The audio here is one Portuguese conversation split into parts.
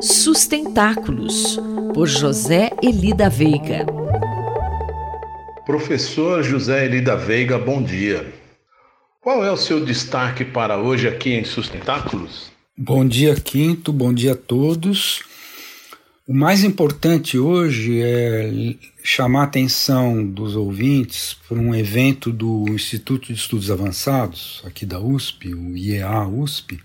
Sustentáculos, por José Elida Veiga. Professor José Elida Veiga, bom dia. Qual é o seu destaque para hoje aqui em Sustentáculos? Bom dia, Quinto, bom dia a todos. O mais importante hoje é chamar a atenção dos ouvintes para um evento do Instituto de Estudos Avançados, aqui da USP, o IEA USP,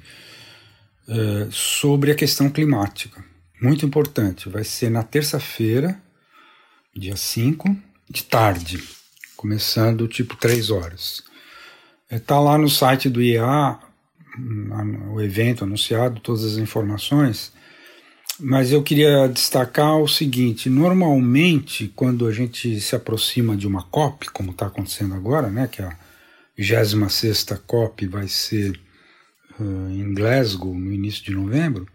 é, sobre a questão climática. Muito importante, vai ser na terça-feira, dia 5, de tarde, começando tipo 3 horas. Está é, lá no site do IEA o evento anunciado, todas as informações, mas eu queria destacar o seguinte: normalmente, quando a gente se aproxima de uma COP, como está acontecendo agora, né, que a 26 COP vai ser em Glasgow no início de novembro,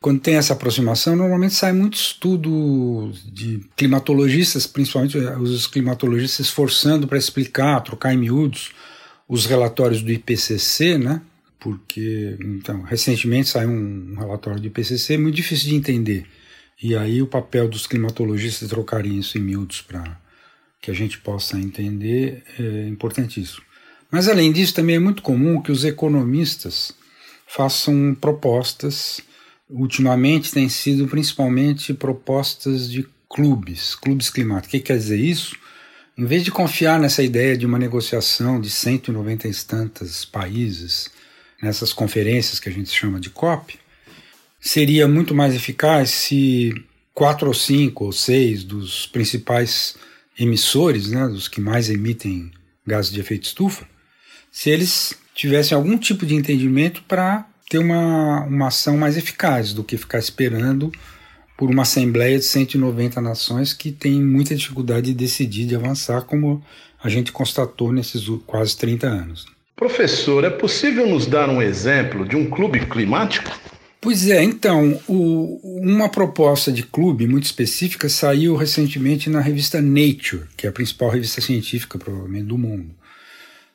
quando tem essa aproximação, normalmente sai muito estudo de climatologistas, principalmente os climatologistas esforçando para explicar, trocar em miúdos os relatórios do IPCC, né? Porque, então, recentemente saiu um relatório do IPCC muito difícil de entender. E aí o papel dos climatologistas trocarem isso em miúdos para que a gente possa entender é importantíssimo. Mas além disso, também é muito comum que os economistas façam propostas. Ultimamente tem sido principalmente propostas de clubes, clubes climáticos. O que quer dizer isso? Em vez de confiar nessa ideia de uma negociação de 190 e tantos países, nessas conferências que a gente chama de COP, seria muito mais eficaz se quatro ou cinco ou seis dos principais emissores, né, dos que mais emitem gases de efeito estufa, se eles tivessem algum tipo de entendimento para ter uma, uma ação mais eficaz do que ficar esperando por uma Assembleia de 190 nações que tem muita dificuldade de decidir, de avançar, como a gente constatou nesses quase 30 anos. Professor, é possível nos dar um exemplo de um clube climático? Pois é, então, o, uma proposta de clube muito específica saiu recentemente na revista Nature, que é a principal revista científica, provavelmente, do mundo,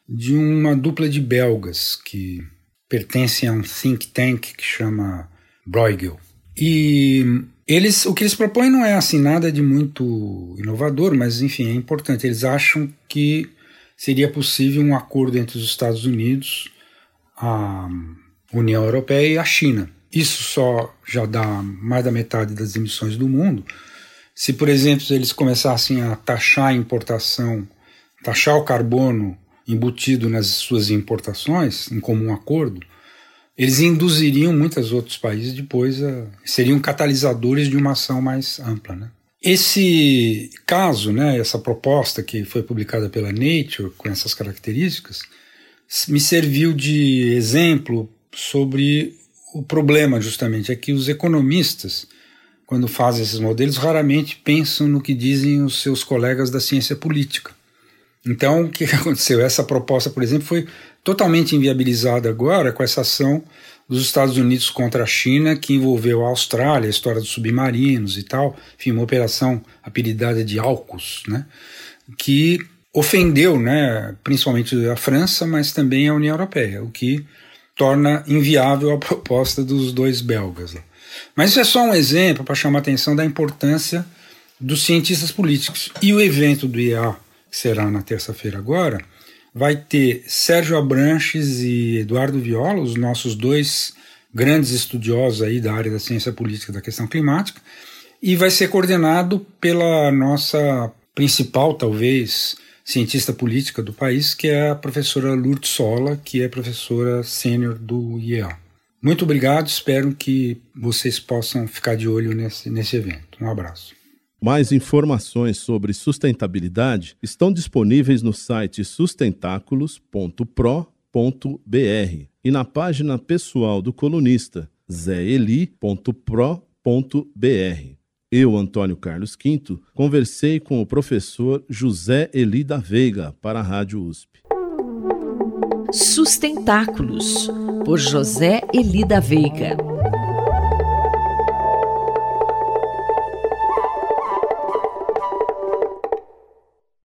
de uma dupla de belgas que pertencem a um think tank que chama Bruegel. E eles, o que eles propõem não é assim nada de muito inovador, mas enfim, é importante. Eles acham que seria possível um acordo entre os Estados Unidos, a União Europeia e a China. Isso só já dá mais da metade das emissões do mundo. Se, por exemplo, eles começassem a taxar a importação, taxar o carbono embutido nas suas importações, em comum acordo, eles induziriam muitos outros países depois a, seriam catalisadores de uma ação mais ampla, né? Esse caso, né, essa proposta que foi publicada pela Nature com essas características, me serviu de exemplo sobre o problema justamente é que os economistas, quando fazem esses modelos, raramente pensam no que dizem os seus colegas da ciência política. Então, o que aconteceu? Essa proposta, por exemplo, foi totalmente inviabilizada agora com essa ação dos Estados Unidos contra a China, que envolveu a Austrália, a história dos submarinos e tal, enfim, uma operação apelidada de AUKUS, né, que ofendeu, né, principalmente a França, mas também a União Europeia, o que torna inviável a proposta dos dois belgas. Mas isso é só um exemplo para chamar a atenção da importância dos cientistas políticos. E o evento do IEA, que será na terça-feira agora, vai ter Sérgio Abranches e Eduardo Viola, os nossos dois grandes estudiosos aí da área da ciência política da questão climática, e vai ser coordenado pela nossa principal, talvez, cientista política do país, que é a professora Lourdes Sola, que é professora sênior do IEA. Muito obrigado, espero que vocês possam ficar de olho nesse, nesse evento. Um abraço. Mais informações sobre sustentabilidade estão disponíveis no site sustentáculos.pro.br e na página pessoal do colunista zeli.pro.br. Eu, Antônio Carlos Quinto, conversei com o professor José Eli da Veiga para a Rádio USP. Sustentáculos, por José Eli da Veiga.